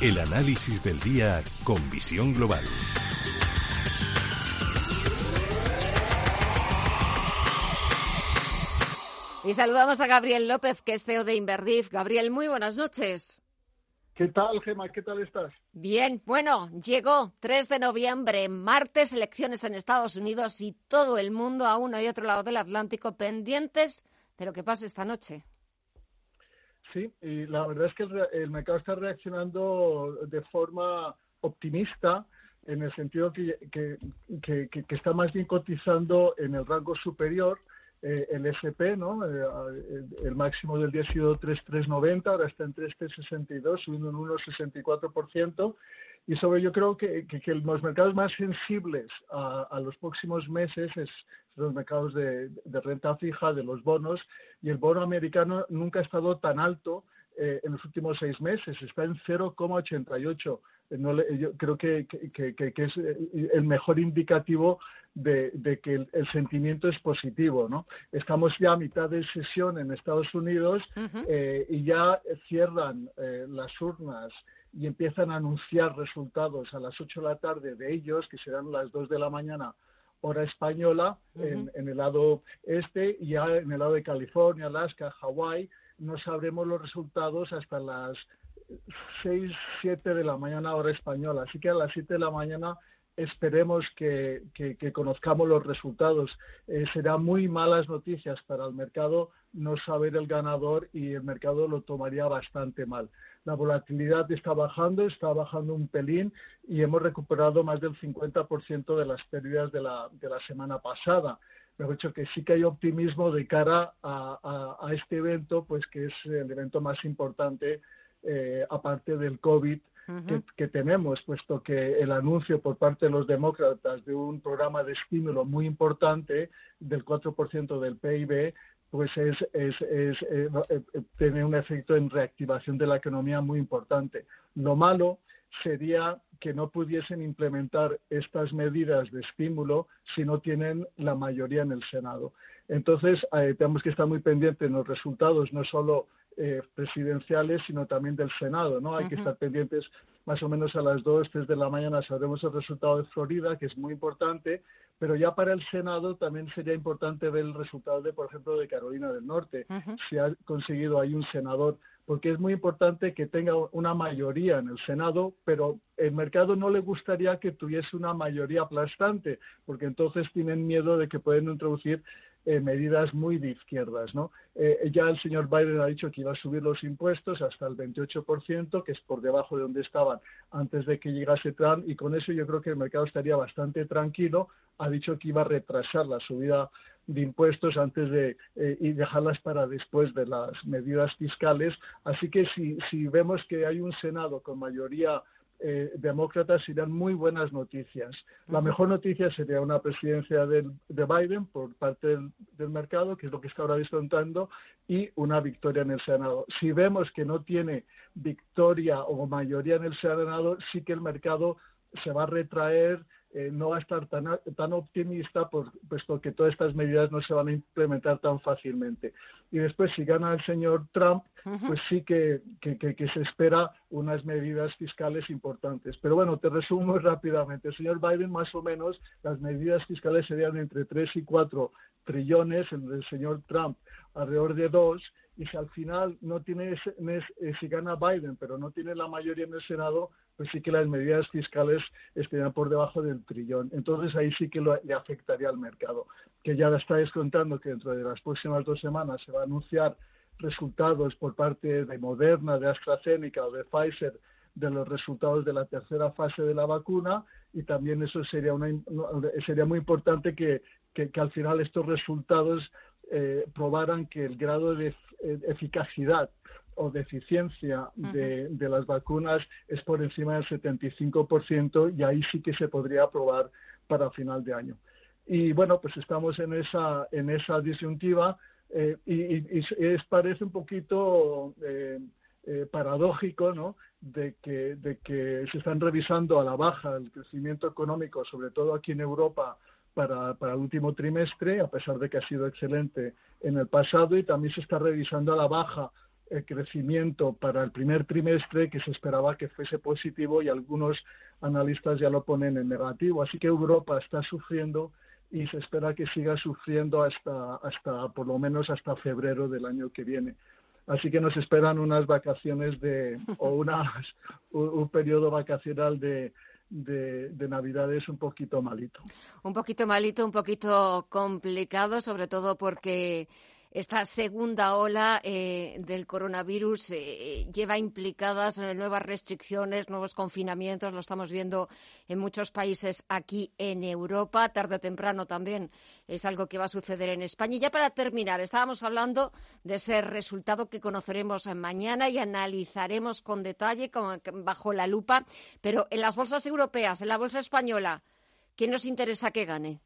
El análisis del día con visión global. Y saludamos a Gabriel López, que es CEO de Inverdif. Gabriel, muy buenas noches. ¿Qué tal, Gema? ¿Qué tal estás? Bien, bueno, llegó 3 de noviembre, martes, elecciones en Estados Unidos y todo el mundo a uno y otro lado del Atlántico pendientes de lo que pase esta noche. Sí, y la verdad es que el, mercado está reaccionando de forma optimista en el sentido que, que, que, está más bien cotizando en el rango superior eh, el SP, ¿no? Eh, el máximo del día ha sido 3,390, ahora está en 3,362, subiendo un 1,64%. Y sobre yo creo que, que, los mercados más sensibles a, a, los próximos meses es los mercados de, renta fija, de los bonos, y el bono americano nunca ha estado tan alto eh, en los últimos seis meses, está en 0,88. No yo creo que, que, que, es el mejor indicativo de, que el, sentimiento es positivo. ¿no? Estamos ya a mitad de sesión en Estados Unidos eh, y ya cierran eh, las urnas y empiezan a anunciar resultados a las 8 de la tarde de ellos, que serán las 2 de la mañana hora española en, en, el lado este y ya en el lado de California, Alaska, Hawái, no sabremos los resultados hasta las 6, 7 de la mañana hora española. Así que a las 7 de la mañana esperemos que, conozcamos los resultados. Eh, será muy malas noticias para el mercado no saber el ganador y el mercado lo tomaría bastante mal. La volatilidad está bajando, está bajando un pelín y hemos recuperado más del 50% de las pérdidas de la, de la semana pasada. Mejor dicho, que sí que hay optimismo de cara a, este evento, pues que es el evento más importante eh, aparte del COVID que, tenemos, puesto que el anuncio por parte de los demócratas de un programa de estímulo muy importante del 4% del PIB, pues es, es, es eh, eh, tiene un efecto en reactivación de la economía muy importante. Lo malo sería que no pudiesen implementar estas medidas de estímulo si no tienen la mayoría en el Senado. Entonces, eh, tenemos que estar muy pendientes de los resultados, no solo eh, presidenciales, sino también del Senado, ¿no? Hay que estar pendientes más o menos a las 2, 3 de la mañana sabremos el resultado de Florida, que es muy importante, pero ya para el Senado también sería importante ver el resultado de, por ejemplo, de Carolina del Norte, si ha conseguido ahí un senador, porque es muy importante que tenga una mayoría en el Senado, pero el mercado no le gustaría que tuviese una mayoría aplastante, porque entonces tienen miedo de que pueden introducir eh, medidas muy de izquierdas. ¿no? Eh, ya el señor Biden ha dicho que iba a subir los impuestos hasta el 28%, que es por debajo de donde estaban antes de que llegase Trump, y con eso yo creo que el mercado estaría bastante tranquilo. Ha dicho que iba a retrasar la subida de impuestos antes de eh, y dejarlas para después de las medidas fiscales. Así que si, si vemos que hay un Senado con mayoría eh, demócratas serían muy buenas noticias. La mejor noticia sería una presidencia de Biden por parte del, mercado, que es lo que está ahora descontando, y una victoria en el Senado. Si vemos que no tiene victoria o mayoría en el Senado, sí que el mercado se va a retraer, eh, no va a estar tan, tan optimista, por, puesto que todas estas medidas no se van a implementar tan fácilmente. Y después, si gana el señor Trump, pues sí que, que, que, se espera unas medidas fiscales importantes. Pero bueno, te resumo rápidamente. El señor Biden, más o menos, las medidas fiscales serían entre 3 y 4 trillones, el del señor Trump alrededor de 2, y si al final no tiene, eh, si gana Biden, pero no tiene la mayoría en el Senado, pues sí que las medidas fiscales estarían por debajo del trillón. Entonces ahí sí que le afectaría al mercado, que ya está descontando que dentro de las próximas dos semanas se va a anunciar resultados por parte de Moderna, de AstraZeneca o de Pfizer de los resultados de la tercera fase de la vacuna y también eso sería, una, sería muy importante que, que, al final estos resultados eh, probaran que el grado de eficacidad o deficiencia de, de, las vacunas es por encima del 75% y ahí sí que se podría aprobar para final de año. Y bueno, pues estamos en esa, en esa disyuntiva eh, y, es, parece un poquito eh, eh, paradójico, ¿no? De que, de que se están revisando a la baja el crecimiento económico, sobre todo aquí en Europa, para, para, el último trimestre, a pesar de que ha sido excelente en el pasado, y también se está revisando a la baja el crecimiento para el primer trimestre, que se esperaba que fuese positivo, y algunos analistas ya lo ponen en negativo. Así que Europa está sufriendo y se espera que siga sufriendo hasta, hasta por lo menos hasta febrero del año que viene. Así que nos esperan unas vacaciones de, o unas, un, periodo vacacional de, de, de, Navidades un poquito malito. Un poquito malito, un poquito complicado, sobre todo porque esta segunda ola eh, del coronavirus eh, lleva implicadas nuevas restricciones, nuevos confinamientos. Lo estamos viendo en muchos países aquí en Europa. Tarde o temprano también es algo que va a suceder en España. Y ya para terminar, estábamos hablando de ese resultado que conoceremos mañana y analizaremos con detalle bajo la lupa. Pero en las bolsas europeas, en la bolsa española, ¿quién nos interesa que gane?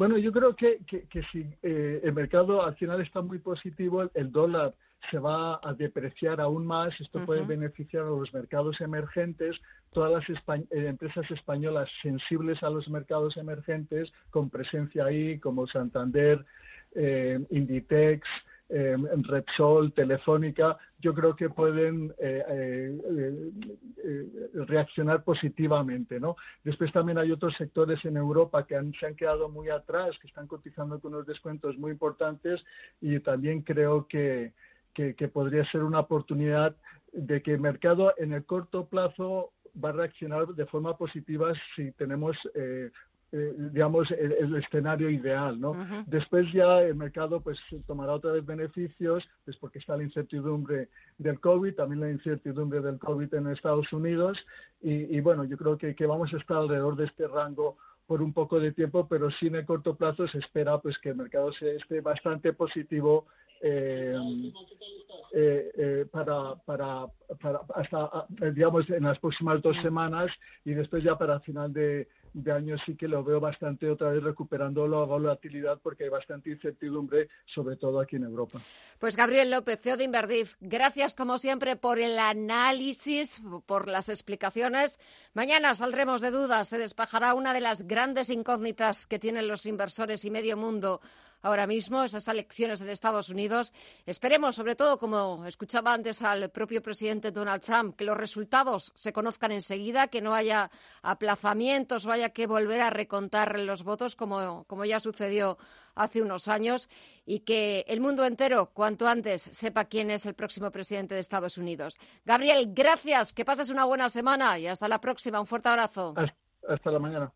Bueno, yo creo que, que, si eh, el mercado al final está muy positivo, el, dólar se va a depreciar aún más, esto puede beneficiar a los mercados emergentes, todas las eh, empresas españolas sensibles a los mercados emergentes, con presencia ahí, como Santander, eh, Inditex, eh, Repsol, Telefónica, yo creo que pueden eh, eh, eh, reaccionar positivamente. ¿no? Después también hay otros sectores en Europa que se han quedado muy atrás, que están cotizando con unos descuentos muy importantes y también creo que, que, que podría ser una oportunidad de que el mercado en el corto plazo va a reaccionar de forma positiva si tenemos eh, eh, digamos, el, escenario ideal, ¿no? Después ya el mercado pues tomará otra vez beneficios, pues porque está la incertidumbre del COVID, también la incertidumbre del COVID en Estados Unidos. Y, bueno, yo creo que, que vamos a estar alrededor de este rango por un poco de tiempo, pero sí en el corto plazo se espera pues que el mercado se, esté bastante positivo eh, eh, eh, para, para, para, hasta digamos en las próximas dos semanas y después ya para final de, de año sí que lo veo bastante otra vez recuperando la volatilidad porque hay bastante incertidumbre, sobre todo aquí en Europa. Pues Gabriel López, CEO de Inverdif, gracias como siempre por el análisis, por las explicaciones. Mañana saldremos de dudas, se despejará una de las grandes incógnitas que tienen los inversores y medio mundo ahora mismo, esas elecciones en Estados Unidos. Esperemos, sobre todo, como escuchaba antes al propio presidente Donald Trump, que los resultados se conozcan enseguida, que no haya aplazamientos o haya que volver a recontar los votos como, como ya sucedió hace unos años y que el mundo entero, cuanto antes, sepa quién es el próximo presidente de Estados Unidos. Gabriel, gracias, que pases una buena semana y hasta la próxima. Un fuerte abrazo. Hasta la mañana.